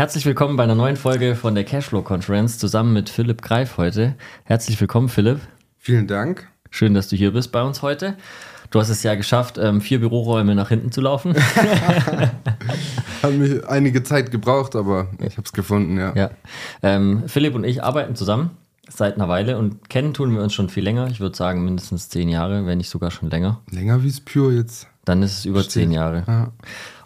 Herzlich willkommen bei einer neuen Folge von der Cashflow Conference zusammen mit Philipp Greif heute. Herzlich willkommen, Philipp. Vielen Dank. Schön, dass du hier bist bei uns heute. Du hast es ja geschafft, ähm, vier Büroräume nach hinten zu laufen. Hat mich einige Zeit gebraucht, aber ich habe es gefunden, ja. ja. Ähm, Philipp und ich arbeiten zusammen seit einer Weile und kennen tun wir uns schon viel länger. Ich würde sagen mindestens zehn Jahre, wenn nicht sogar schon länger. Länger wie es Pure jetzt. Dann ist es über Steht. zehn Jahre. Ja.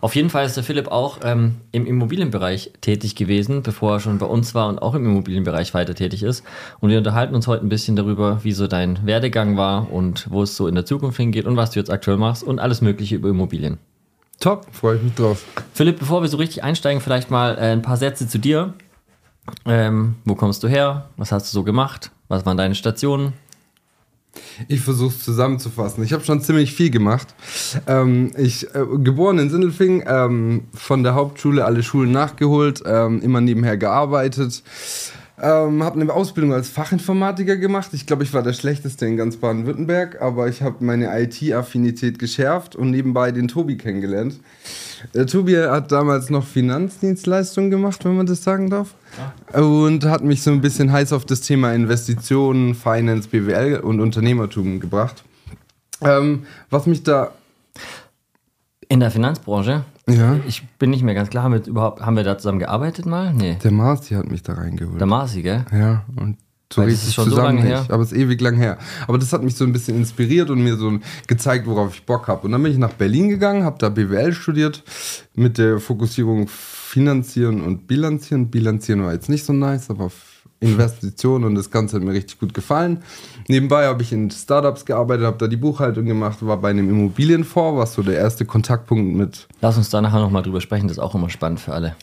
Auf jeden Fall ist der Philipp auch ähm, im Immobilienbereich tätig gewesen, bevor er schon bei uns war und auch im Immobilienbereich weiter tätig ist. Und wir unterhalten uns heute ein bisschen darüber, wie so dein Werdegang war und wo es so in der Zukunft hingeht und was du jetzt aktuell machst und alles Mögliche über Immobilien. Top, freue ich mich drauf. Philipp, bevor wir so richtig einsteigen, vielleicht mal äh, ein paar Sätze zu dir. Ähm, wo kommst du her? Was hast du so gemacht? Was waren deine Stationen? Ich versuche es zusammenzufassen. Ich habe schon ziemlich viel gemacht. Ähm, ich äh, geboren in Sindelfing, ähm, von der Hauptschule alle Schulen nachgeholt, ähm, immer nebenher gearbeitet. Ähm, habe eine Ausbildung als Fachinformatiker gemacht. Ich glaube, ich war der Schlechteste in ganz Baden-Württemberg, aber ich habe meine IT-Affinität geschärft und nebenbei den Tobi kennengelernt. Der Tobi hat damals noch Finanzdienstleistungen gemacht, wenn man das sagen darf. Ja. Und hat mich so ein bisschen heiß auf das Thema Investitionen, Finance, BWL und Unternehmertum gebracht. Ähm, was mich da. In der Finanzbranche? Ja. Ich bin nicht mehr ganz klar, haben wir, überhaupt, haben wir da zusammen gearbeitet mal? Nee. Der Marci hat mich da reingeholt. Der Marci, gell? Ja, und so Weil richtig schon zusammen so nicht, aber es ist ewig lang her. Aber das hat mich so ein bisschen inspiriert und mir so gezeigt, worauf ich Bock habe. Und dann bin ich nach Berlin gegangen, habe da BWL studiert mit der Fokussierung Finanzieren und Bilanzieren. Bilanzieren war jetzt nicht so nice, aber Investitionen und das Ganze hat mir richtig gut gefallen. Nebenbei habe ich in Startups gearbeitet, habe da die Buchhaltung gemacht, war bei einem Immobilienfonds, was so der erste Kontaktpunkt mit. Lass uns da nachher nochmal drüber sprechen, das ist auch immer spannend für alle.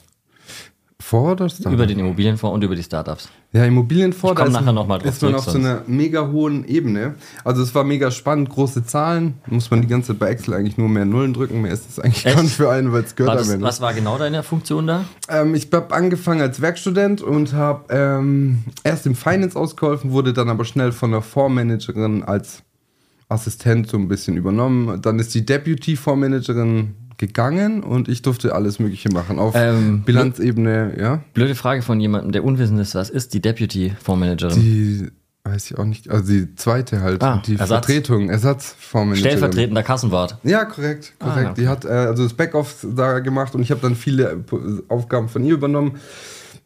Vor oder Startup? Über den Immobilienfonds und über die Startups. Ja, Immobilienfonds, da ist, nachher noch mal drauf ist man auf sonst. so einer mega hohen Ebene. Also es war mega spannend, große Zahlen. Muss man die ganze Zeit bei Excel eigentlich nur mehr Nullen drücken. Mehr ist es eigentlich Echt? gar nicht für einen, weil es gehört das, am Was war genau deine Funktion da? Ähm, ich habe angefangen als Werkstudent und habe ähm, erst im Finance ausgeholfen, wurde dann aber schnell von einer Fondsmanagerin als Assistent so ein bisschen übernommen. Dann ist die Deputy Fondsmanagerin gegangen und ich durfte alles Mögliche machen. Auf ähm, Bilanzebene, ja. Blöde Frage von jemandem, der unwissend ist, was ist die Deputy Fondsmanagerin? Die weiß ich auch nicht. Also die zweite halt, ah, die Ersatz. Vertretung, Ersatzfondsmanagerin. Stellvertretender Kassenwart. Ja, korrekt, korrekt. Ah, okay. Die hat äh, also das Backoffice da gemacht und ich habe dann viele Aufgaben von ihr übernommen.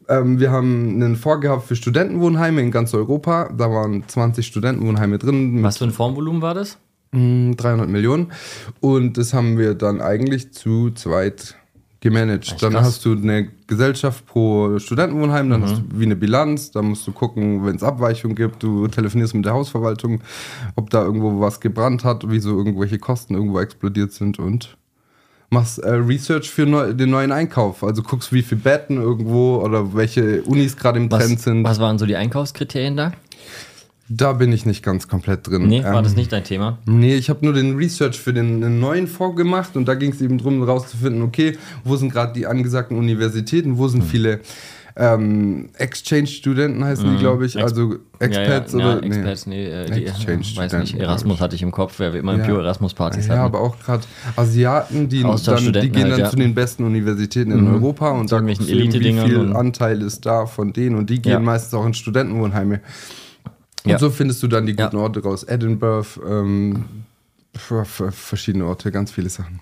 Ähm, wir haben einen Fonds gehabt für Studentenwohnheime in ganz Europa. Da waren 20 Studentenwohnheime drin. Was für ein Fondsvolumen war das? 300 Millionen. Und das haben wir dann eigentlich zu zweit gemanagt. Echt dann krass. hast du eine Gesellschaft pro Studentenwohnheim, dann mhm. hast du wie eine Bilanz, dann musst du gucken, wenn es Abweichungen gibt, du telefonierst mit der Hausverwaltung, ob da irgendwo was gebrannt hat, wieso irgendwelche Kosten irgendwo explodiert sind und machst äh, Research für neu, den neuen Einkauf. Also guckst, wie viele Betten irgendwo oder welche Unis gerade im was, Trend sind. Was waren so die Einkaufskriterien da? Da bin ich nicht ganz komplett drin. Nee, war ähm, das nicht dein Thema? Nee, ich habe nur den Research für den neuen Fonds gemacht und da ging es eben darum, herauszufinden, okay, wo sind gerade die angesagten Universitäten, wo sind mhm. viele ähm, Exchange-Studenten heißen mhm. die, glaube ich, Ex also Experts ja, ja, oder? Ja, Experts, nee, äh, die, Exchange weiß nicht, Erasmus hatte ich im Kopf, wer wir immer ja. Pure Erasmus-Partys ja, hatten. Ja, aber auch gerade Asiaten, die, dann, die gehen halt, dann zu den besten Universitäten in mhm. Europa und sagen, wie viel Anteil ist da von denen und die gehen meistens auch in Studentenwohnheime. Und ja. so findest du dann die guten ja. Orte raus. Edinburgh, ähm, verschiedene Orte, ganz viele Sachen.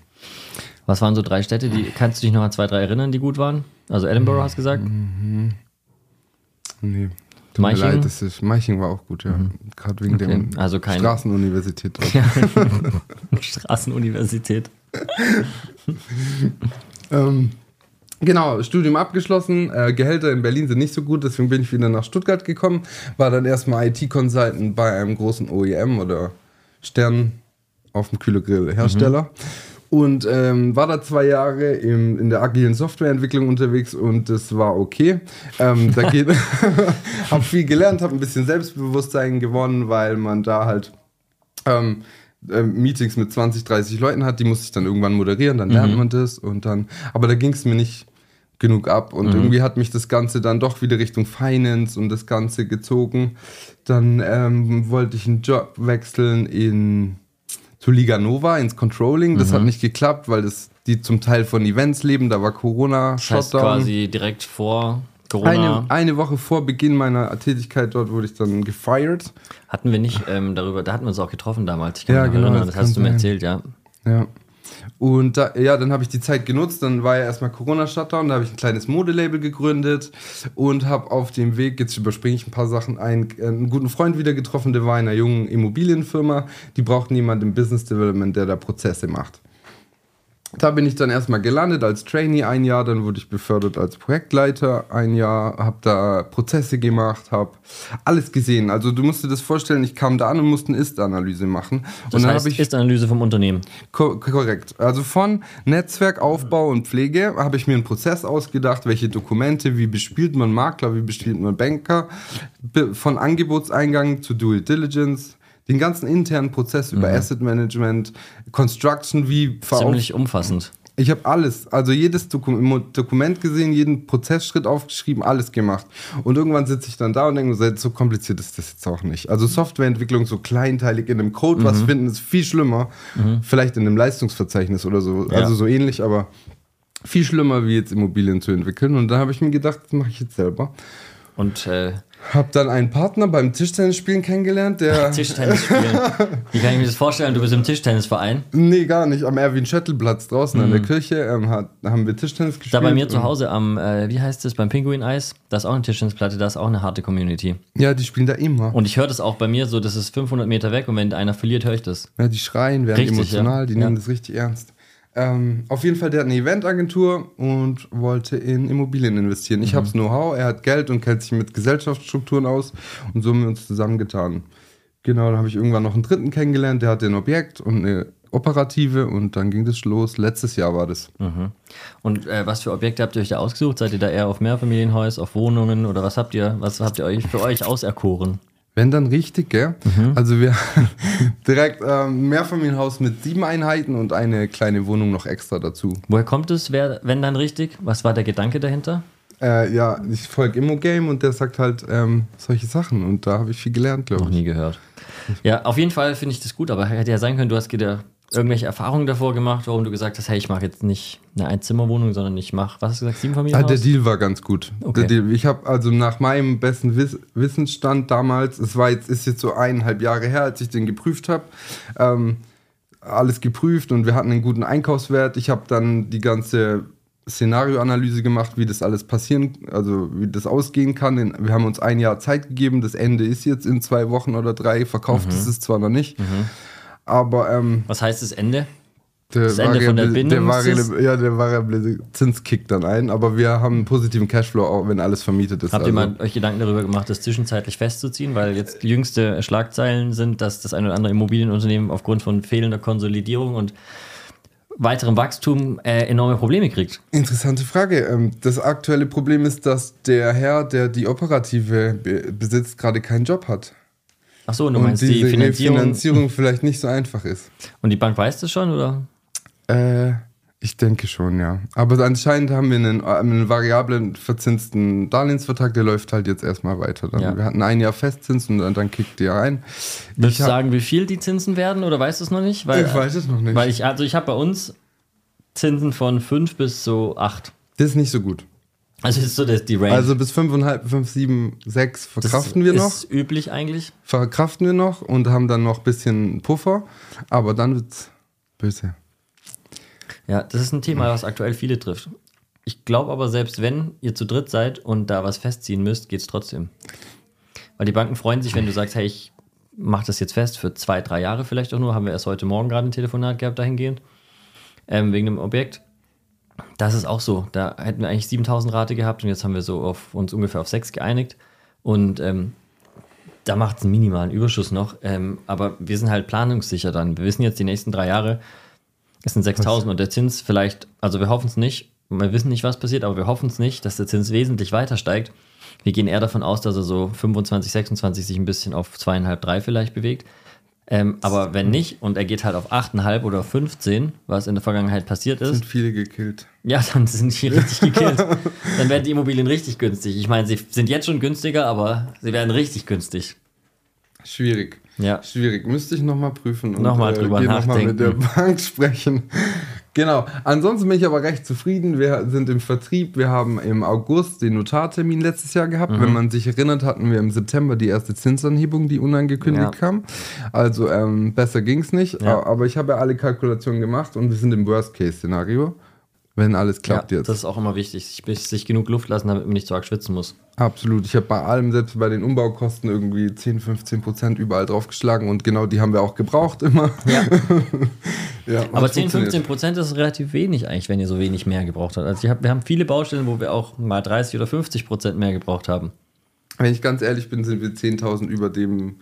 Was waren so drei Städte, die kannst du dich noch an zwei, drei erinnern, die gut waren? Also Edinburgh hast du gesagt? Mhm. Nee. Tut Meiching? mir leid, das ist, Meiching war auch gut, ja. Mhm. Gerade wegen okay. der also kein Straßenuniversität. Straßenuniversität. ähm, Genau, Studium abgeschlossen. Äh, Gehälter in Berlin sind nicht so gut, deswegen bin ich wieder nach Stuttgart gekommen. War dann erstmal IT-Consultant bei einem großen OEM oder Stern auf dem Kühlegrill-Hersteller. Mhm. Und ähm, war da zwei Jahre im, in der agilen Softwareentwicklung unterwegs und das war okay. Ähm, da geht, habe viel gelernt, habe ein bisschen Selbstbewusstsein gewonnen, weil man da halt ähm, äh, Meetings mit 20, 30 Leuten hat, die musste ich dann irgendwann moderieren, dann lernt mhm. man das und dann, aber da ging es mir nicht genug ab und mhm. irgendwie hat mich das Ganze dann doch wieder Richtung Finance und das Ganze gezogen. Dann ähm, wollte ich einen Job wechseln in zu Liga Nova ins Controlling. Das mhm. hat nicht geklappt, weil das, die zum Teil von Events leben. Da war Corona, das heißt quasi direkt vor Corona. Eine, eine, Woche vor Beginn meiner Tätigkeit dort wurde ich dann gefeiert. Hatten wir nicht ähm, darüber, da hatten wir uns auch getroffen damals. Ich kann ja, mich genau, erinnern, das, hast du mir erzählt, ja. Ja. Und da, ja, dann habe ich die Zeit genutzt. Dann war ja erstmal Corona-Shutdown. Da habe ich ein kleines Modelabel gegründet und habe auf dem Weg, jetzt überspringe ich ein paar Sachen, einen, einen guten Freund wieder getroffen. Der war in einer jungen Immobilienfirma. Die brauchten jemanden im Business Development, der da Prozesse macht. Da bin ich dann erstmal gelandet als Trainee ein Jahr, dann wurde ich befördert als Projektleiter ein Jahr, habe da Prozesse gemacht, habe alles gesehen. Also du musst dir das vorstellen, ich kam da an und musste eine Ist-Analyse machen. Das und heißt Ist-Analyse vom Unternehmen? Ko korrekt. Also von Netzwerkaufbau und Pflege habe ich mir einen Prozess ausgedacht, welche Dokumente, wie bespielt man Makler, wie bespielt man Banker, von Angebotseingang zu Due Diligence, den ganzen internen Prozess über mhm. Asset Management, Construction, wie Ziemlich umfassend. Ich habe alles, also jedes Dokument, gesehen, jeden Prozessschritt aufgeschrieben, alles gemacht. Und irgendwann sitze ich dann da und denke, so kompliziert ist das jetzt auch nicht. Also Softwareentwicklung so kleinteilig in einem Code mhm. was finden, ist viel schlimmer. Mhm. Vielleicht in einem Leistungsverzeichnis oder so. Ja. Also so ähnlich, aber viel schlimmer, wie jetzt Immobilien zu entwickeln. Und da habe ich mir gedacht, das mache ich jetzt selber. Und äh, hab dann einen Partner beim Tischtennisspielen kennengelernt, der. Tischtennis spielen. Wie kann ich mir das vorstellen? Du bist im Tischtennisverein? Nee, gar nicht. Am Erwin-Schöttl-Platz draußen mhm. an der mhm. Kirche ähm, hat, haben wir Tischtennis gespielt. Da bei mir zu Hause am, äh, wie heißt es, beim Pinguin-Eis, da ist auch eine Tischtennisplatte, da ist auch eine harte Community. Ja, die spielen da immer. Und ich höre das auch bei mir so, das ist 500 Meter weg und wenn einer verliert, höre ich das. Ja, die schreien, werden richtig, emotional, ja. die nehmen ja. das richtig ernst. Ähm, auf jeden Fall, der hat eine Eventagentur und wollte in Immobilien investieren. Ich mhm. habe das Know-how, er hat Geld und kennt sich mit Gesellschaftsstrukturen aus und so haben wir uns zusammengetan. Genau, dann habe ich irgendwann noch einen dritten kennengelernt, der hatte ein Objekt und eine operative und dann ging das los. Letztes Jahr war das. Mhm. Und äh, was für Objekte habt ihr euch da ausgesucht? Seid ihr da eher auf Mehrfamilienhäuser, auf Wohnungen oder was habt ihr, was habt ihr euch für euch auserkoren? Wenn dann richtig, gell? Mhm. Also wir direkt ähm, Mehrfamilienhaus mit sieben Einheiten und eine kleine Wohnung noch extra dazu. Woher kommt es, wer, wenn dann richtig? Was war der Gedanke dahinter? Äh, ja, ich folge Immo-Game und der sagt halt ähm, solche Sachen und da habe ich viel gelernt, glaube ich. Noch nie gehört. Ja, auf jeden Fall finde ich das gut, aber hätte ja sein können, du hast irgendwelche Erfahrungen davor gemacht, warum du gesagt hast, hey, ich mache jetzt nicht eine Einzimmerwohnung, sondern ich mache, was hast du gesagt, sieben Familien? Ah, der Deal war ganz gut. Okay. Ich habe also nach meinem besten Wiss Wissensstand damals, es war jetzt, ist jetzt so eineinhalb Jahre her, als ich den geprüft habe, ähm, alles geprüft und wir hatten einen guten Einkaufswert. Ich habe dann die ganze Szenarioanalyse gemacht, wie das alles passieren, also wie das ausgehen kann. Wir haben uns ein Jahr Zeit gegeben. Das Ende ist jetzt in zwei Wochen oder drei. Verkauft mhm. ist es zwar noch nicht. Mhm. Aber ähm, was heißt das Ende? das Ende von der Bindung. Der variable, ja, der variable Zins kickt dann ein, aber wir haben einen positiven Cashflow, auch wenn alles vermietet ist. Habt also. ihr mal euch Gedanken darüber gemacht, das zwischenzeitlich festzuziehen? Weil jetzt jüngste Schlagzeilen sind, dass das ein oder andere Immobilienunternehmen aufgrund von fehlender Konsolidierung und weiterem Wachstum äh, enorme Probleme kriegt. Interessante Frage. Ähm, das aktuelle Problem ist, dass der Herr, der die operative besitzt, gerade keinen Job hat. Ach so, und du meinst, die Finanzierung, Finanzierung vielleicht nicht so einfach ist. Und die Bank weiß das schon, oder? Äh, ich denke schon, ja. Aber anscheinend haben wir einen, einen variablen verzinsten Darlehensvertrag, der läuft halt jetzt erstmal weiter. Ja. Wir hatten ein Jahr Festzins und dann, dann kickt der ein. Willst du sagen, wie viel die Zinsen werden oder weißt du es noch nicht? Weil, ich weiß es noch nicht. Weil ich, also ich habe bei uns Zinsen von 5 bis so 8. Das ist nicht so gut. Also ist so das, die Range. Also bis 5,5, 5, 7, 6 verkraften das wir noch. Ist üblich eigentlich. Verkraften wir noch und haben dann noch ein bisschen Puffer, aber dann wird es böse. Ja, das ist ein Thema, was aktuell viele trifft. Ich glaube aber, selbst wenn ihr zu dritt seid und da was festziehen müsst, geht es trotzdem. Weil die Banken freuen sich, wenn du sagst, hey, ich mache das jetzt fest für zwei, drei Jahre vielleicht auch nur. Haben wir erst heute Morgen gerade ein Telefonat gehabt dahingehend. Ähm, wegen dem Objekt. Das ist auch so. Da hätten wir eigentlich 7000 Rate gehabt und jetzt haben wir so auf uns ungefähr auf 6 geeinigt. Und ähm, da macht es einen minimalen Überschuss noch. Ähm, aber wir sind halt planungssicher dann. Wir wissen jetzt die nächsten drei Jahre, es sind 6000 und der Zins vielleicht, also wir hoffen es nicht, wir wissen nicht, was passiert, aber wir hoffen es nicht, dass der Zins wesentlich weiter steigt. Wir gehen eher davon aus, dass er so 25, 26 sich ein bisschen auf zweieinhalb, drei vielleicht bewegt. Ähm, aber wenn nicht und er geht halt auf 8,5 oder 15, was in der Vergangenheit passiert ist. Sind viele gekillt. Ja, dann sind die richtig gekillt. dann werden die Immobilien richtig günstig. Ich meine, sie sind jetzt schon günstiger, aber sie werden richtig günstig. Schwierig. Ja. Schwierig. Müsste ich nochmal prüfen und Nochmal drüber geh noch mal mit der nachdenken. Bank sprechen. Genau. Ansonsten bin ich aber recht zufrieden. Wir sind im Vertrieb. Wir haben im August den Notartermin letztes Jahr gehabt. Mhm. Wenn man sich erinnert, hatten wir im September die erste Zinsanhebung, die unangekündigt Ja. kam. Also ähm, besser ging es nicht. Ja. Aber ich habe ja alle Kalkulationen gemacht und wir sind im Worst-Case-Szenario. Wenn alles klappt ja, jetzt. Das ist auch immer wichtig, sich, sich genug Luft lassen, damit man nicht so arg schwitzen muss. Absolut. Ich habe bei allem, selbst bei den Umbaukosten, irgendwie 10, 15 Prozent überall draufgeschlagen und genau die haben wir auch gebraucht immer. Ja. ja, Aber das 10, funktioniert. 15 Prozent ist relativ wenig eigentlich, wenn ihr so wenig mehr gebraucht habt. Also ich hab, wir haben viele Baustellen, wo wir auch mal 30 oder 50 Prozent mehr gebraucht haben. Wenn ich ganz ehrlich bin, sind wir 10.000 über dem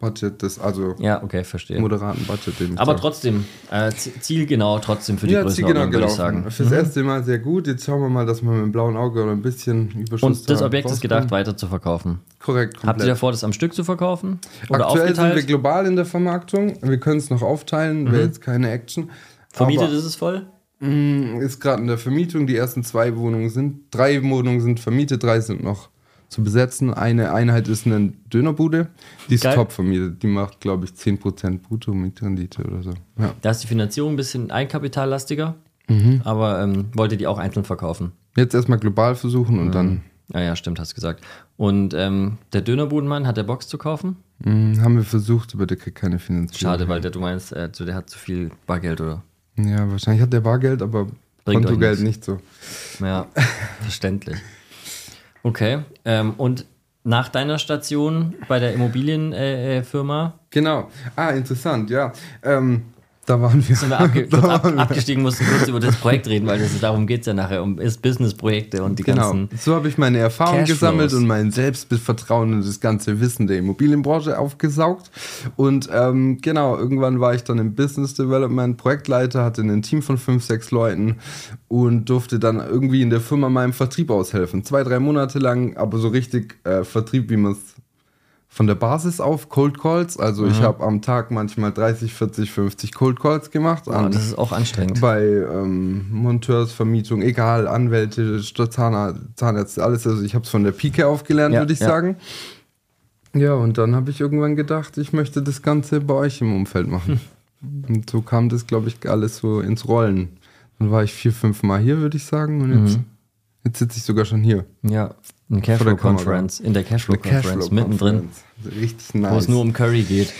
Negativ-Budget, des, also Ja, okay, verstehe. moderaten Budget. Den Aber trotzdem, äh, zielgenau trotzdem für die ja, Größenordnung, würde ich gelaufen. sagen. Fürs erste Mal sehr gut. Jetzt schauen wir mal, dass wir mit dem blauen Auge oder ein bisschen Überschuss Und das da Objekt ist gedacht, weiter zu verkaufen. Korrekt, komplett. Habt ihr davor, das am Stück zu verkaufen? Oder Aktuell sind wir aufgeteilt? global in der Vermarktung. Wir können es noch aufteilen, wäre jetzt keine Action. Vermietet Aber- ist es voll? Mm, Ist gerade in der Vermietung. Die ersten zwei Wohnungen sind, drei Wohnungen sind vermietet, drei sind noch zu besetzen. Eine Einheit ist eine Dönerbude, die ist Geil. top vermietet. Die macht, glaube ich, 10% brutto mit Rendite oder so. Ja. Da ist die Finanzierung ein bisschen eigenkapitallastiger, Mhm. aber ähm, wollt ihr die auch einzeln verkaufen? Jetzt erstmal global versuchen und dann Ja, ja, stimmt, hast du gesagt. Und ähm, der Dönerbudenmann hat der Box zu kaufen? mm, haben wir versucht, aber der kriegt keine Finanzierung. Schade, weil der, du meinst, äh, der hat zu viel Bargeld, oder? Ja, wahrscheinlich hat der Bargeld, aber Bringt Kontogeld nicht so. Ja, verständlich. Okay, ähm, und nach deiner Station bei der Immobilienfirma äh, Genau. Ah, interessant, ja. Ähm, da waren wir. sind wir abge ab abgestiegen, mussten kurz über das Projekt reden, weil das, darum geht es ja nachher, um ist Businessprojekte und die Genau. ganzen. So habe ich meine Erfahrung Cashflows. gesammelt und mein Selbstvertrauen und das ganze Wissen der Immobilienbranche aufgesaugt. Und ähm, genau, irgendwann war ich dann im Business Development Projektleiter, hatte ein Team von fünf, sechs Leuten und durfte dann irgendwie in der Firma meinem Vertrieb aushelfen. Zwei, drei Monate lang, aber so richtig äh, Vertrieb, wie man es von der Basis auf, Cold Calls. Also ich habe am Tag manchmal 30, 40, 50 Cold Calls gemacht. Oh, das ist auch anstrengend. bei ähm, Monteursvermietung, egal, Anwälte, Zahnarzt, Zahnärzte, alles. Also ich habe es von der Pike aufgelernt, Ja, würde ich ja. sagen. Ja, und dann habe ich irgendwann gedacht, ich möchte das Ganze bei euch im Umfeld machen. Und so kam das, glaube ich, alles so ins Rollen. Dann war ich vier, fünf Mal hier, würde ich sagen. Und jetzt, jetzt sitze ich sogar schon hier. Ja, eine Kamera. Cashflow-Conference, in der Cashflow-Conference, mittendrin, Cashflow-Conference. Richtig wo nice. es nur um Curry geht.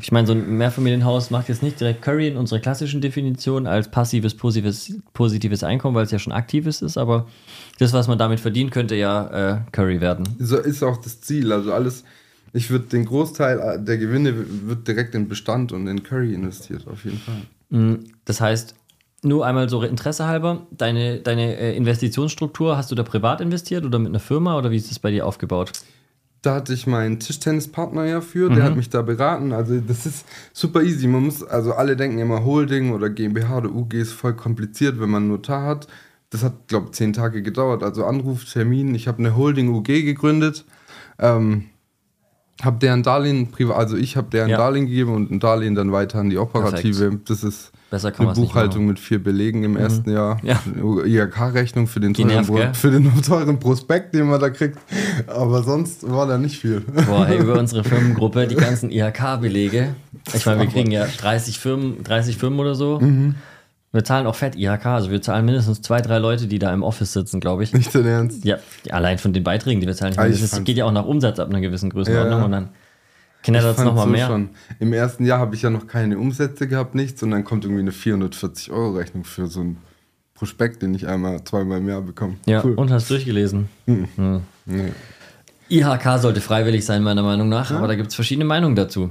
Ich meine, so ein Mehrfamilienhaus macht jetzt nicht direkt Curry in unserer klassischen Definition als passives, positives, positives Einkommen, weil es ja schon aktives ist, aber das, was man damit verdient, könnte ja äh, Curry werden. So ist auch das Ziel. Also alles, ich würde den Großteil der Gewinne wird direkt in Bestand und in Curry investiert, auf jeden Fall. Mm, Das heißt, nur einmal so Interesse halber, deine, deine äh, Investitionsstruktur, hast du da privat investiert oder mit einer Firma oder wie ist das bei dir aufgebaut? Da hatte ich meinen Tischtennispartner ja für, der hat mich da beraten. Also das ist super easy. Man muss, also alle denken immer Holding oder GmbH oder UG ist voll kompliziert, wenn man einen Notar hat. Das hat, glaube ich, zehn Tage gedauert. Also Anruf, Termin. Ich habe eine Holding UG gegründet. Ähm, habe deren Darlehen privat, also ich habe deren Ja. Darlehen gegeben und ein Darlehen dann weiter an die Operative. Das ist eine Buchhaltung mit vier Belegen im ersten Jahr. Ja. IHK-Rechnung für, den teuren nervt, für den teuren Prospekt, den man da kriegt. Aber sonst war da nicht viel. Boah, hey, über unsere Firmengruppe, die ganzen IHK-Belege. Ich meine, wir kriegen ja 30 Firmen, 30 Firmen oder so. Mhm. Wir zahlen auch fett IHK, also wir zahlen mindestens zwei, drei Leute, die da im Office sitzen, glaube ich. Nicht dein Ernst? Ja, allein von den Beiträgen, die wir zahlen. Ich Ah, meine, ich das geht ja auch nach Umsatz ab einer gewissen Größenordnung Ja, ja. und dann knattert es nochmal so mehr. Schon. Im ersten Jahr habe ich ja noch keine Umsätze gehabt, nichts. Und dann kommt irgendwie eine 440-Euro-Rechnung für so einen Prospekt, den ich einmal, zweimal im Jahr bekomme. Ja, cool. und hast durchgelesen. Nee. IHK sollte freiwillig sein, meiner Meinung nach, aber da gibt es verschiedene Meinungen dazu.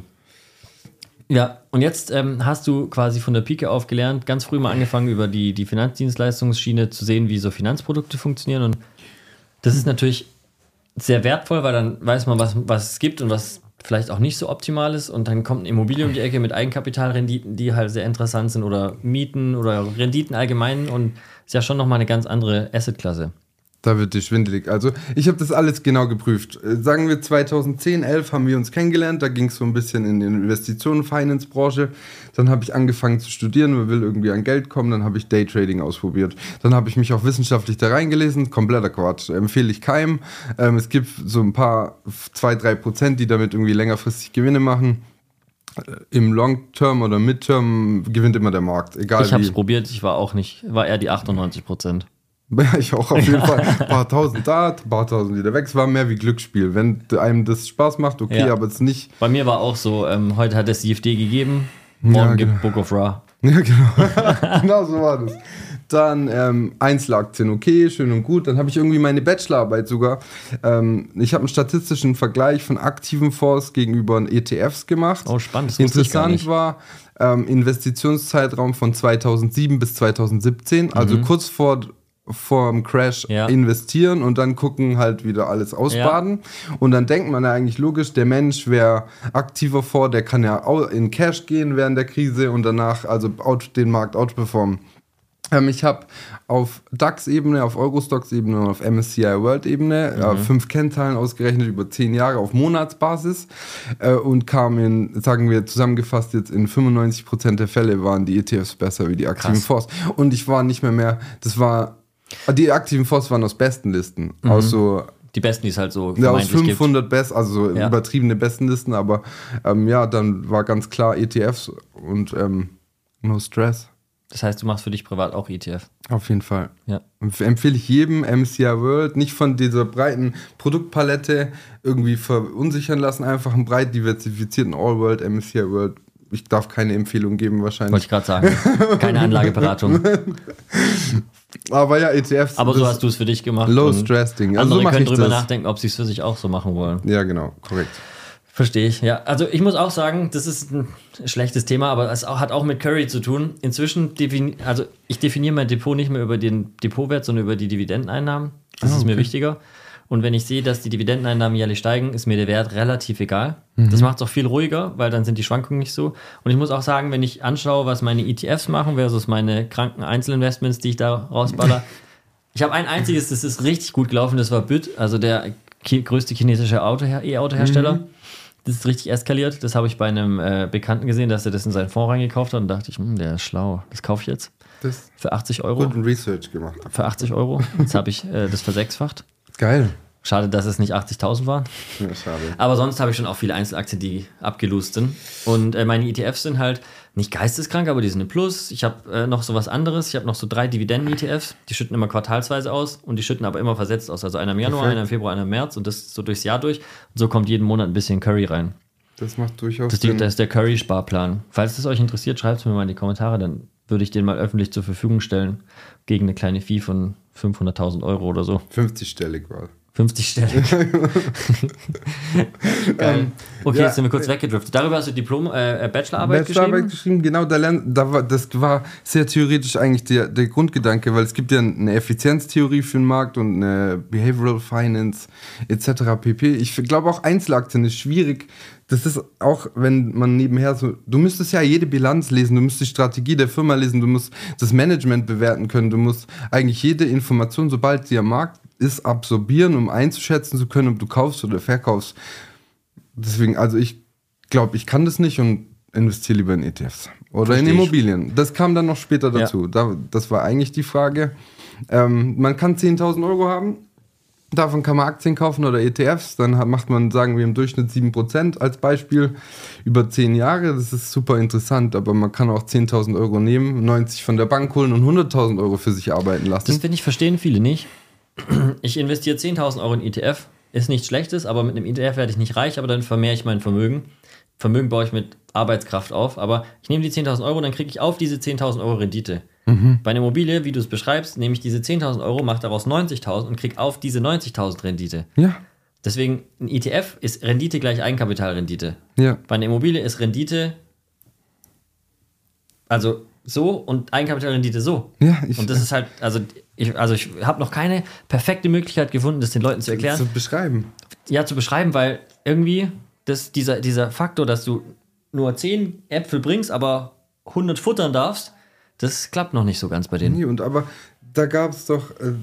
Ja, und jetzt ähm, hast du quasi von der Pike auf gelernt, ganz früh mal angefangen, über die, die Finanzdienstleistungsschiene zu sehen, wie so Finanzprodukte funktionieren. Und das ist natürlich sehr wertvoll, weil dann weiß man, was, was es gibt und was vielleicht auch nicht so optimal ist. Und dann kommt eine Immobilie um die Ecke mit Eigenkapitalrenditen, die halt sehr interessant sind oder Mieten oder Renditen allgemein und ist ja schon nochmal eine ganz andere Assetklasse. Da wird dir schwindelig. Also ich habe das alles genau geprüft. Äh, sagen wir 2010, 11 haben wir uns kennengelernt. Da ging es so ein bisschen in die Investitionen, Finance-Branche. Dann habe ich angefangen zu studieren. Man will irgendwie an Geld kommen. Dann habe ich Daytrading ausprobiert. Dann habe ich mich auch wissenschaftlich da reingelesen. Kompletter Quatsch. Empfehle ich keinem. Ähm, es gibt so ein paar, zwei, drei Prozent, die damit irgendwie längerfristig Gewinne machen äh, im Long-Term oder Mid-Term gewinnt immer der Markt. Egal ich habe es probiert, ich war auch nicht, war eher die 98 Prozent. Ja, ich auch auf jeden Fall. Ein paar tausend da, ein paar tausend wieder weg. Es war mehr wie Glücksspiel. Wenn einem das Spaß macht, okay, ja. aber es nicht. Bei mir war auch so, ähm, heute hat es CFD gegeben, morgen ja, genau. gibt Book of Ra. Ja, genau. genau so war das. Dann ähm, Einzelaktien, okay, schön und gut. Dann habe ich irgendwie meine Bachelorarbeit sogar. Ähm, ich habe einen statistischen Vergleich von aktiven Fonds gegenüber ETFs gemacht. Oh, spannend. Das Interessant war, ähm, Investitionszeitraum von 2007 bis 2017, also mhm. kurz vor vor dem Crash ja. investieren und dann gucken halt wieder alles ausbaden. Ja. Und dann denkt man ja eigentlich logisch, der Mensch wäre aktiver vor, der kann ja in Cash gehen während der Krise und danach also den Markt outperformen. Ähm, ich habe auf DAX-Ebene, auf Eurostocks-Ebene und auf MSCI World-Ebene mhm. äh, fünf Kennzahlen ausgerechnet über zehn Jahre auf Monatsbasis äh, und kam in, sagen wir zusammengefasst jetzt in 95% der Fälle waren die ETFs besser wie die aktiven Fonds. Und ich war nicht mehr mehr, das war die aktiven Fonds waren aus besten Listen. Mhm. Aus so die besten, die es halt so ja, aus 500 best, also so ja. übertriebene Bestenlisten, aber ähm, ja, dann war ganz klar ETFs und ähm, No Stress. Das heißt, du machst für dich privat auch ETF? Auf jeden Fall. Ja. Empfehle ich jedem MCI World, nicht von dieser breiten Produktpalette irgendwie verunsichern lassen, einfach einen breit diversifizierten All World MCI World ich darf keine Empfehlung geben wahrscheinlich. Wollte ich gerade sagen. Keine Anlageberatung. Aber ja, ETFs. Aber so hast du es für dich gemacht. Low Stress Ding. Also andere so können drüber das. nachdenken, ob sie es für sich auch so machen wollen. Ja, genau, korrekt. Verstehe ich, ja. Also ich muss auch sagen, das ist ein schlechtes Thema, aber es hat auch mit Curry zu tun. Inzwischen, also ich definiere mein Depot nicht mehr über den Depotwert, sondern über die Dividendeneinnahmen. Das oh, ist mir wichtiger. Und wenn ich sehe, dass die Dividendeneinnahmen jährlich steigen, ist mir der Wert relativ egal. Mhm. Das macht es auch viel ruhiger, weil dann sind die Schwankungen nicht so. Und ich muss auch sagen, wenn ich anschaue, was meine ETFs machen versus meine kranken Einzelinvestments, die ich da rausballer. ich habe ein einziges, das ist richtig gut gelaufen, das war BIT, also der größte chinesische E-Auto-Hersteller. Mhm. Das ist richtig eskaliert. Das habe ich bei einem äh, Bekannten gesehen, dass er das in seinen Fonds reingekauft hat und dachte ich, hm, der ist schlau. Das kaufe ich jetzt. Das für 80 Euro. Guten Research gemacht. Für 80 Euro. Jetzt habe ich äh, das versechsfacht. Geil. Schade, dass es nicht 80.000 waren. Ja, schade. Aber sonst habe ich schon auch viele Einzelaktien, die abgelost sind. Und äh, meine ETFs sind halt nicht geisteskrank, aber die sind im Plus. Ich habe äh, noch so was anderes. Ich habe noch so drei Dividenden-ETFs. Die schütten immer quartalsweise aus und die schütten aber immer versetzt aus. Also einer im Januar, Perfekt. einer im Februar, einer im März und das so durchs Jahr durch. Und so kommt jeden Monat ein bisschen Curry rein. Das macht durchaus das Sinn. Das ist der Curry-Sparplan. Falls es euch interessiert, schreibt es mir mal in die Kommentare, dann würde ich den mal öffentlich zur Verfügung stellen. Gegen eine kleine Fee von 500.000 Euro oder so. 50-stellig war. 50 Stellen. Geil. Ähm, okay, ja, jetzt sind wir kurz weggedriftet. Darüber hast du Diplom, äh, Bachelorarbeit, Bachelorarbeit geschrieben? geschrieben? Genau, da lern, da war, das war sehr theoretisch eigentlich der, der Grundgedanke, weil es gibt ja eine Effizienztheorie für den Markt und eine Behavioral Finance etc. pp. Ich glaube auch Einzelaktien ist schwierig. Das ist auch, wenn man nebenher so, du müsstest ja jede Bilanz lesen, du musst die Strategie der Firma lesen, du musst das Management bewerten können, du musst eigentlich jede Information, sobald sie am Markt ist, absorbieren, um einzuschätzen zu können, ob du kaufst oder verkaufst. Deswegen, also ich glaube, ich kann das nicht und investiere lieber in ETFs oder Versteh in Immobilien. Ich. Das kam dann noch später dazu. Ja. Da, das war eigentlich die Frage. Ähm, man kann 10.000 Euro haben, davon kann man Aktien kaufen oder ETFs. Dann hat, macht man, sagen wir, im Durchschnitt 7% als Beispiel über 10 Jahre. Das ist super interessant, aber man kann auch 10.000 Euro nehmen, 90 von der Bank holen und 100.000 Euro für sich arbeiten lassen. Das finde ich, verstehen viele nicht ich investiere 10.000 Euro in ETF, ist nichts Schlechtes, aber mit einem ETF werde ich nicht reich, aber dann vermehre ich mein Vermögen. Vermögen baue ich mit Arbeitskraft auf, aber ich nehme die 10.000 Euro, dann kriege ich auf diese 10.000 Euro Rendite. Mhm. Bei einer Immobilie, wie du es beschreibst, nehme ich diese 10.000 Euro, mache daraus 90.000 und kriege auf diese 90.000 Rendite. Ja. Deswegen, ein ETF ist Rendite gleich Eigenkapitalrendite. Ja. Bei einer Immobilie ist Rendite, also so und Eigenkapitalrendite so. Ja, ich, und das ist halt, also ich, also ich habe noch keine perfekte Möglichkeit gefunden, das den Leuten zu erklären. Zu beschreiben. Ja, zu beschreiben, weil irgendwie das, dieser, dieser Faktor, dass du nur 10 Äpfel bringst, aber 100 futtern darfst, das klappt noch nicht so ganz bei denen. Nee, und aber da gab es doch, äh,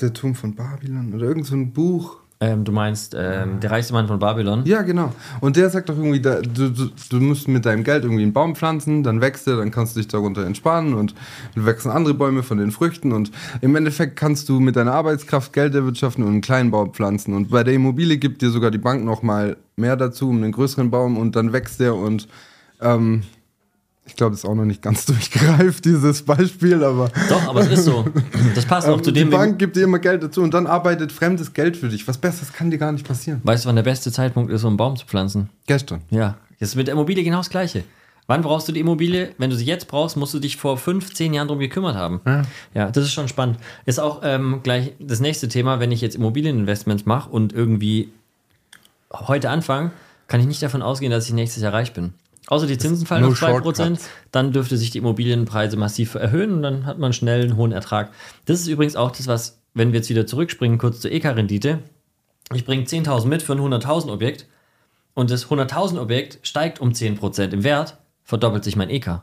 Der Turm von Babylon oder irgend so ein Buch. Ähm, du meinst ähm, der reichste Mann von Babylon? Ja, genau. Und der sagt doch irgendwie, da, du, du, du musst mit deinem Geld irgendwie einen Baum pflanzen, dann wächst er, dann kannst du dich darunter entspannen und dann wachsen andere Bäume von den Früchten und im Endeffekt kannst du mit deiner Arbeitskraft Geld erwirtschaften und einen kleinen Baum pflanzen. Und bei der Immobilie gibt dir sogar die Bank nochmal mehr dazu, um einen größeren Baum und dann wächst der und ähm, ich glaube, das ist auch noch nicht ganz durchgereift, dieses Beispiel, aber. Doch, aber es ist so. Das passt auch ähm, zu dem. Die Bank gibt dir immer Geld dazu und dann arbeitet fremdes Geld für dich. Was Besseres kann dir gar nicht passieren. Weißt du, wann der beste Zeitpunkt ist, um einen Baum zu pflanzen? Gestern. Ja. Das ist mit der Immobilie genau das Gleiche. Wann brauchst du die Immobilie? Wenn du sie jetzt brauchst, musst du dich vor fünf, zehn Jahren drum gekümmert haben. Ja. Ja, das ist schon spannend. Ist auch ähm, gleich das nächste Thema, wenn ich jetzt Immobilieninvestments mache und irgendwie heute anfange, kann ich nicht davon ausgehen, dass ich nächstes Jahr reich bin. Außer die Zinsen fallen auf 2%, shortcuts. dann dürfte sich die Immobilienpreise massiv erhöhen und dann hat man schnell einen hohen Ertrag. Das ist übrigens auch das, was, wenn wir jetzt wieder zurückspringen, kurz zur EK-Rendite, ich bringe 10.000 mit für ein 100.000 Objekt und das 100.000 Objekt steigt um 10% im Wert, verdoppelt sich mein EK.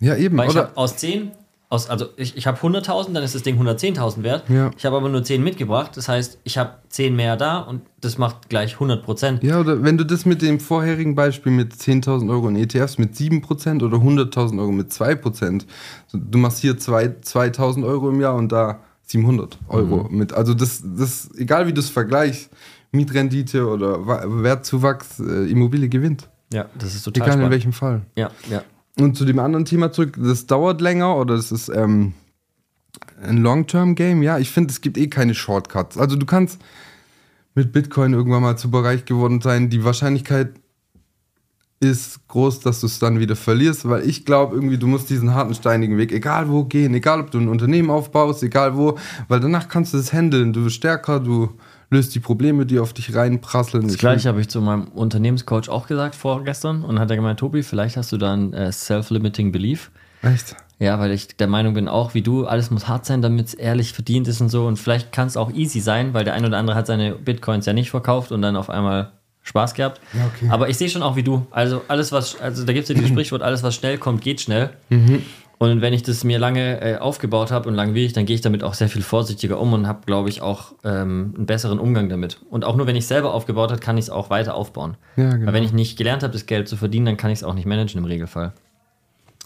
Ja, eben. Weil ich habe aus 10, aus, also ich, ich habe 100.000, dann ist das Ding 110.000 wert. Ja. Ich habe aber nur 10 mitgebracht, das heißt, ich habe 10 mehr da und das macht gleich 100%. Ja, oder wenn du das mit dem vorherigen Beispiel mit 10.000 Euro in ETFs mit 7% oder 100.000 Euro mit 2%, so, du machst hier zwei- 2.000 Euro im Jahr und da 700 Euro Mhm. mit. Also das, das, egal wie du es vergleichst, Mietrendite oder Wa- Wertzuwachs, äh, Immobilie gewinnt. Ja, das ist total Egal in spannend. welchem Fall. Ja, ja. Und zu dem anderen Thema zurück, das dauert länger oder es ist ähm, ein Long-Term-Game. Ja, ich finde, es gibt eh keine Shortcuts. Also du kannst mit Bitcoin irgendwann mal zu Bereich geworden sein. Die Wahrscheinlichkeit ist groß, dass du es dann wieder verlierst, weil ich glaube irgendwie, du musst diesen harten, steinigen Weg, egal wo gehen, egal ob du ein Unternehmen aufbaust, egal wo, weil danach kannst du es handeln. Du bist stärker, du löst die Probleme, die auf dich reinprasseln. Das Ich gleiche habe ich zu meinem Unternehmenscoach auch gesagt vorgestern und hat er gemeint, Tobi, vielleicht hast du da ein äh, Self-Limiting Belief. Echt? Ja, weil ich der Meinung bin, auch wie du, alles muss hart sein, damit es ehrlich verdient ist und so. Und vielleicht kann es auch easy sein, weil der ein oder andere hat seine Bitcoins ja nicht verkauft und dann auf einmal Spaß gehabt. Ja, okay. Aber ich sehe schon auch wie du. Also alles, was, also da gibt es ja dieses Sprichwort, alles, was schnell kommt, geht schnell. Mhm. Und wenn ich das mir lange äh, aufgebaut habe und langwierig, dann gehe ich damit auch sehr viel vorsichtiger um und habe, glaube ich, auch ähm, einen besseren Umgang damit. Und auch nur wenn ich selber aufgebaut habe, kann ich es auch weiter aufbauen. Ja, genau. Weil wenn ich nicht gelernt habe, das Geld zu verdienen, dann kann ich es auch nicht managen im Regelfall.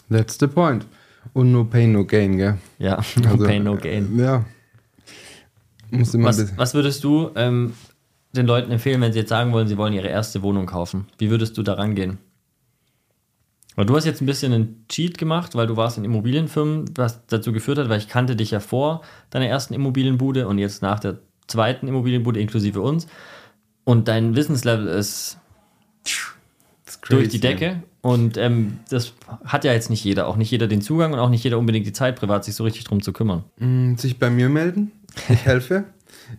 That's the point. Und no pain, no gain, gell? Ja, no Also, pain, no gain. Ja. Muss immer Was, was würdest du ähm, den Leuten empfehlen, wenn sie jetzt sagen wollen, sie wollen ihre erste Wohnung kaufen? Wie würdest du da rangehen? Weil du hast jetzt ein bisschen einen Cheat gemacht, weil du warst in Immobilienfirmen, was dazu geführt hat, weil ich kannte dich ja vor deiner ersten Immobilienbude und jetzt nach der zweiten Immobilienbude inklusive uns. Und dein Wissenslevel ist durch die Decke. Und ähm, das hat ja jetzt nicht jeder, auch nicht jeder den Zugang und auch nicht jeder unbedingt die Zeit, privat sich so richtig drum zu kümmern. Mm, Sich bei mir melden. Ich helfe.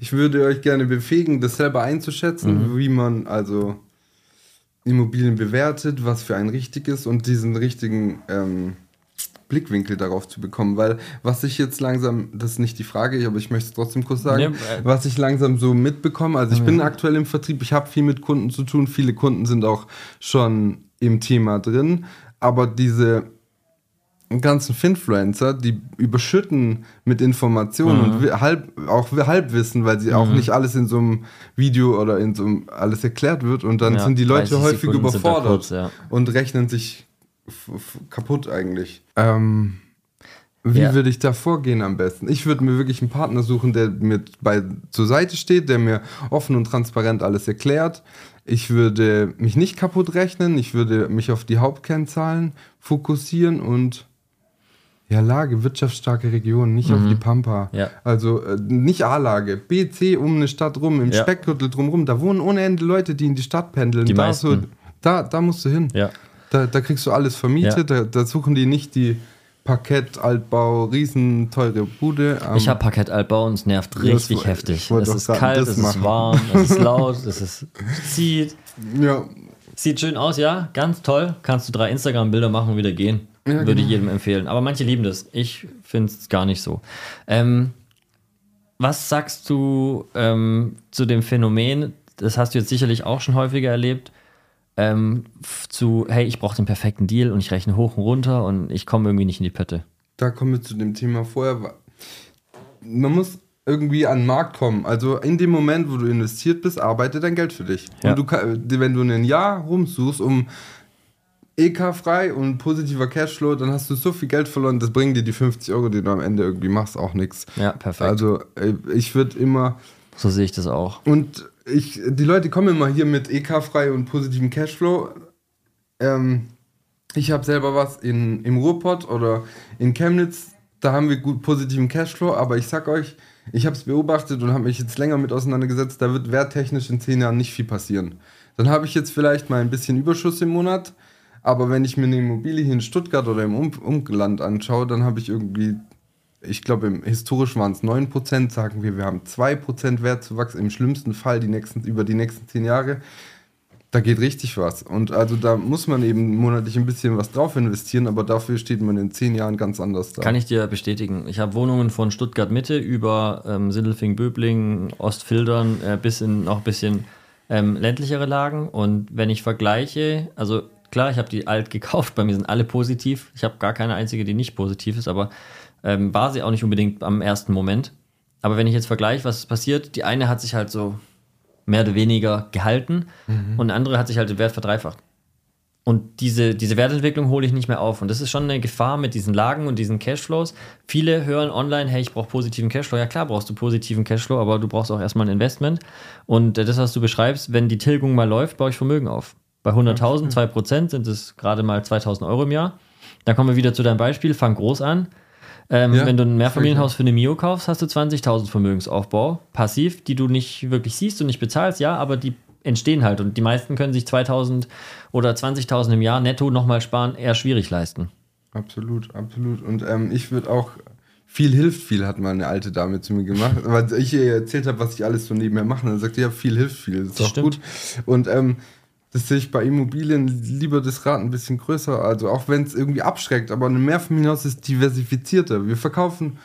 Ich würde euch gerne befähigen, das selber einzuschätzen, wie man also Immobilien bewertet, was für ein richtig ist und diesen richtigen ähm, Blickwinkel darauf zu bekommen. Weil was ich jetzt langsam, das ist nicht die Frage, aber ich möchte es trotzdem kurz sagen, Nee, äh, was ich langsam so mitbekomme. Also ich bin aktuell im Vertrieb, ich habe viel mit Kunden zu tun, viele Kunden sind auch schon im Thema drin, aber diese ganzen Finfluencer, die überschütten mit Informationen und wi- halb, auch Halbwissen, weil sie auch nicht alles in so einem Video oder in so einem alles erklärt wird und dann Ja, sind die Leute 30 häufig Sekunden überfordert kurz, ja. und rechnen sich kaputt eigentlich. Ähm, wie Ja. würde ich da vorgehen am besten? Ich würde mir wirklich einen Partner suchen, der mir bei, zur Seite steht, der mir offen und transparent alles erklärt. Ich würde mich nicht kaputt rechnen, ich würde mich auf die Hauptkennzahlen fokussieren und ja, Lage, wirtschaftsstarke Region, nicht auf die Pampa. Mhm. Ja. Also äh, nicht A-Lage, B, C um eine Stadt rum, im Ja. Speckgürtel drumrum. Da wohnen ohne Ende Leute, die in die Stadt pendeln. Die da, so, da, da musst du hin. Ja. Da, da kriegst du alles vermietet, da, da suchen die nicht die Parkett, Altbau, riesen teure Bude. Ähm, Ich habe Parkettaltbau und es nervt das richtig woll- heftig. Es ist kalt, das es ist machen. warm, es ist laut, es ist zieht. ja, Sieht schön aus, ja, ganz toll. Kannst du drei Instagram-Bilder machen und wieder gehen. Ja, Würde ich genau. jedem empfehlen. Aber manche lieben das. Ich finde es gar nicht so. Ähm, was sagst du ähm, zu dem Phänomen, das hast du jetzt sicherlich auch schon häufiger erlebt, ähm, zu, hey, ich brauche den perfekten Deal und ich rechne hoch und runter und ich komme irgendwie nicht in die Pötte. da kommen wir zu dem Thema vorher. Man muss irgendwie an den Markt kommen. Also in dem Moment, wo du investiert bist, arbeitet dein Geld für dich. Ja. Und du, wenn du ein Jahr rumsuchst, um EK-frei und positiver Cashflow, dann hast du so viel Geld verloren, das bringen dir die 50 Euro, die du am Ende irgendwie machst, auch nichts. Ja, perfekt. Also äh, ich würde immer. So sehe ich das auch. Und ich, die Leute kommen immer hier mit EK-frei und positivem Cashflow. Ähm, ich habe selber was in, im Ruhrpott oder in Chemnitz, da haben wir gut positiven Cashflow, aber ich sag euch, ich habe es beobachtet und habe mich jetzt länger mit auseinandergesetzt, da wird werttechnisch in zehn Jahren nicht viel passieren. Dann habe ich jetzt vielleicht mal ein bisschen Überschuss im Monat, aber wenn ich mir eine Immobilie hier in Stuttgart oder im um Umland anschaue, dann habe ich irgendwie, ich glaube, historisch waren es 9%, sagen wir, wir haben 2% Wertzuwachs, im schlimmsten Fall die nächsten, über die nächsten zehn Jahre da geht richtig was. Und also da muss man eben monatlich ein bisschen was drauf investieren, aber dafür steht man in zehn Jahren ganz anders da. Kann ich dir bestätigen. Ich habe Wohnungen von Stuttgart Mitte über ähm, Sindelfing, Böbling, Ostfildern äh, bis in noch ein bisschen ähm, ländlichere Lagen. Und wenn ich vergleiche, also klar, ich habe die alt gekauft, bei mir sind alle positiv. Ich habe gar keine einzige, die nicht positiv ist, aber ähm, war sie auch nicht unbedingt am ersten Moment. Aber wenn ich jetzt vergleiche, was ist passiert, die eine hat sich halt so mehr oder weniger gehalten mhm. und eine andere hat sich halt den Wert verdreifacht. Und diese, diese Wertentwicklung hole ich nicht mehr auf. Und das ist schon eine Gefahr mit diesen Lagen und diesen Cashflows. Viele hören online, hey, ich brauche positiven Cashflow. Ja, klar brauchst du positiven Cashflow, aber du brauchst auch erstmal ein Investment. Und das, was du beschreibst, wenn die Tilgung mal läuft, baue ich Vermögen auf. Bei 100.000, 2% sind es gerade mal 2.000 Euro im Jahr. Dann kommen wir wieder zu deinem Beispiel, fang groß an. Ähm, ja, wenn du ein Mehrfamilienhaus für eine Mio kaufst, hast du 20.000 Vermögensaufbau, passiv, die du nicht wirklich siehst und nicht bezahlst, ja, aber die entstehen halt und die meisten können sich 2.000 oder 20.000 im Jahr netto nochmal sparen, eher schwierig leisten. Absolut, absolut. Und ähm, ich würde auch, viel hilft viel, hat mal eine alte Dame zu mir gemacht, weil ich ihr erzählt habe, was ich alles so nebenher mache. Und dann sagt ja, viel hilft viel, das ist das auch stimmt. gut. Und ähm, das sehe ich bei Immobilien lieber das Rad ein bisschen größer. Also auch wenn es irgendwie abschreckt, aber ein Mehrfamilienhaus ist diversifizierter. Wir verkaufen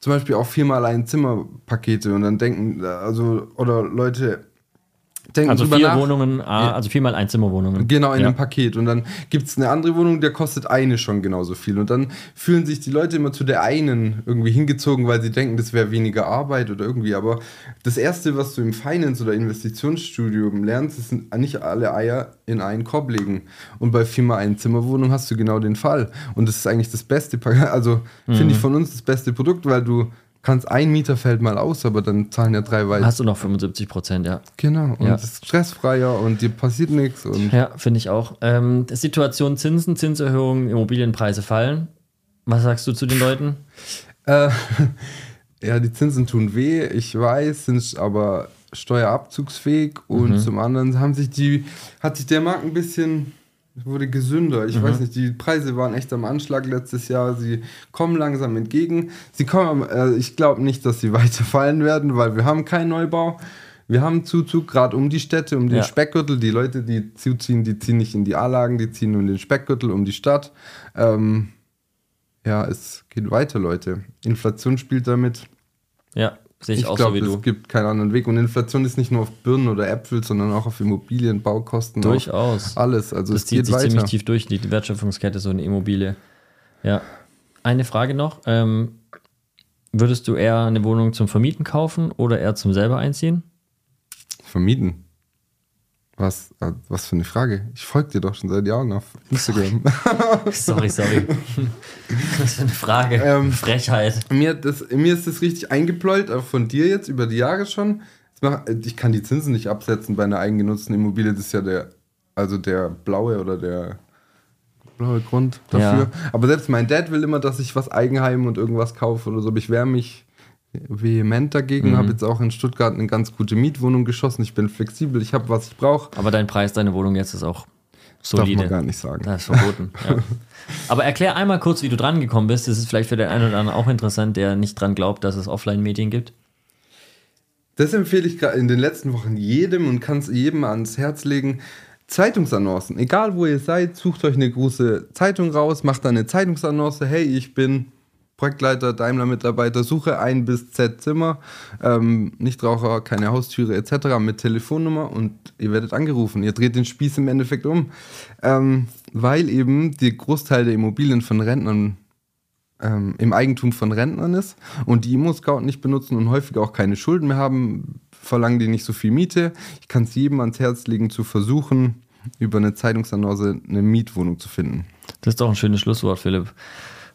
zum Beispiel auch viermal ein Zimmerpakete und dann denken, also, oder Leute denken also vier nach. Wohnungen, also viermal Einzimmerwohnungen. Genau, in ja. einem Paket. Und dann gibt es eine andere Wohnung, der kostet eine schon genauso viel. Und dann fühlen sich die Leute immer zu der einen irgendwie hingezogen, weil sie denken, das wäre weniger Arbeit oder irgendwie. Aber das Erste, was du im Finance- oder Investitionsstudium lernst, ist nicht alle Eier in einen Korb legen. Und bei viermal Einzimmerwohnung hast du genau den Fall. Und das ist eigentlich das beste, also mhm. finde ich von uns das beste Produkt, weil du kannst ein Mieter fällt mal aus, aber dann zahlen ja drei weiter. Hast du noch 75 Prozent, ja. Genau, und ja. es ist stressfreier und dir passiert nichts. Und ja, finde ich auch. Ähm, Situation Zinsen, Zinserhöhungen, Immobilienpreise fallen. Was sagst du zu den Leuten? Äh, ja, die Zinsen tun weh, ich weiß, sind aber steuerabzugsfähig und mhm. zum anderen haben sich die, hat sich der Markt ein bisschen wurde gesünder. Ich mhm. weiß nicht, die Preise waren echt am Anschlag letztes Jahr. Sie kommen langsam entgegen. Sie kommen, äh, ich glaube nicht, dass sie weiter fallen werden, weil wir haben keinen Neubau. Wir haben Zuzug gerade um die Städte, um den ja. Speckgürtel. Die Leute, die zuziehen, die ziehen nicht in die A-Lagen, die ziehen in den Speckgürtel um die Stadt. Ähm, ja, es geht weiter, Leute. Inflation spielt damit. Ja. Sehe ich, ich auch glaub, so wie du. Es gibt keinen anderen Weg. Und Inflation ist nicht nur auf Birnen oder Äpfel, sondern auch auf Immobilien, Baukosten. Durchaus. Alles. Also das es zieht sich weiter. ziemlich tief durch, die Wertschöpfungskette, so eine Immobilie. Ja. Eine Frage noch. Ähm, würdest du eher eine Wohnung zum Vermieten kaufen oder eher zum selber einziehen? Vermieten. Was, äh, was für eine Frage. Ich folge dir doch schon seit Jahren auf Instagram. sorry, sorry. was für eine Frage. Ähm, Frechheit. Mir, das, mir ist das richtig eingepläut, auch von dir jetzt über die Jahre schon. Ich kann die Zinsen nicht absetzen bei einer eigengenutzten Immobilie. Das ist ja der, also der blaue oder der blaue Grund dafür. Ja. Aber selbst mein Dad will immer, dass ich was Eigenheim und irgendwas kaufe oder so. Aber ich wehre mich vehement dagegen. Mhm. Habe jetzt auch in Stuttgart eine ganz gute Mietwohnung geschossen. Ich bin flexibel, ich habe, was ich brauche. Aber dein Preis, deine Wohnung jetzt ist auch solide. Darf man gar nicht sagen. Das ist verboten. ja. Aber erklär einmal kurz, wie du dran gekommen bist. Das ist vielleicht für den einen oder anderen auch interessant, der nicht dran glaubt, dass es Offline-Medien gibt. Das empfehle ich gerade in den letzten Wochen jedem und kann es jedem ans Herz legen. Zeitungsannoncen. Egal wo ihr seid, sucht euch eine große Zeitung raus, macht da eine Zeitungsannonce. Hey, ich bin Projektleiter, Daimler-Mitarbeiter, suche ein bis Z Zimmer, ähm, Nichtraucher, keine Haustüre etc. mit Telefonnummer und ihr werdet angerufen. Ihr dreht den Spieß im Endeffekt um, ähm, weil eben der Großteil der Immobilien von Rentnern ähm, im Eigentum von Rentnern ist und die Immo-Scout nicht benutzen und häufig auch keine Schulden mehr haben, verlangen die nicht so viel Miete. Ich kann es jedem ans Herz legen, zu versuchen, über eine Zeitungsannonce eine Mietwohnung zu finden. Das ist doch ein schönes Schlusswort, Philipp.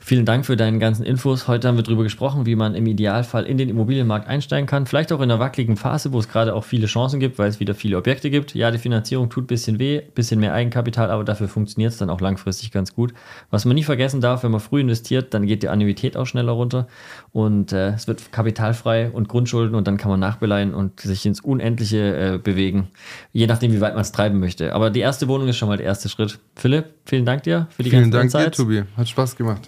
Vielen Dank für deine ganzen Infos. Heute haben wir darüber gesprochen, wie man im Idealfall in den Immobilienmarkt einsteigen kann. Vielleicht auch in einer wackeligen Phase, wo es gerade auch viele Chancen gibt, weil es wieder viele Objekte gibt. Ja, die Finanzierung tut ein bisschen weh, ein bisschen mehr Eigenkapital, aber dafür funktioniert es dann auch langfristig ganz gut. Was man nie vergessen darf, wenn man früh investiert, dann geht die Annuität auch schneller runter und äh, es wird kapitalfrei und Grundschulden und dann kann man nachbeleihen und sich ins Unendliche äh, bewegen, je nachdem, wie weit man es treiben möchte. Aber die erste Wohnung ist schon mal der erste Schritt. Philipp, vielen Dank dir für die Vielen ganze Dank Zeit. dir, Tobi. Hat Spaß gemacht.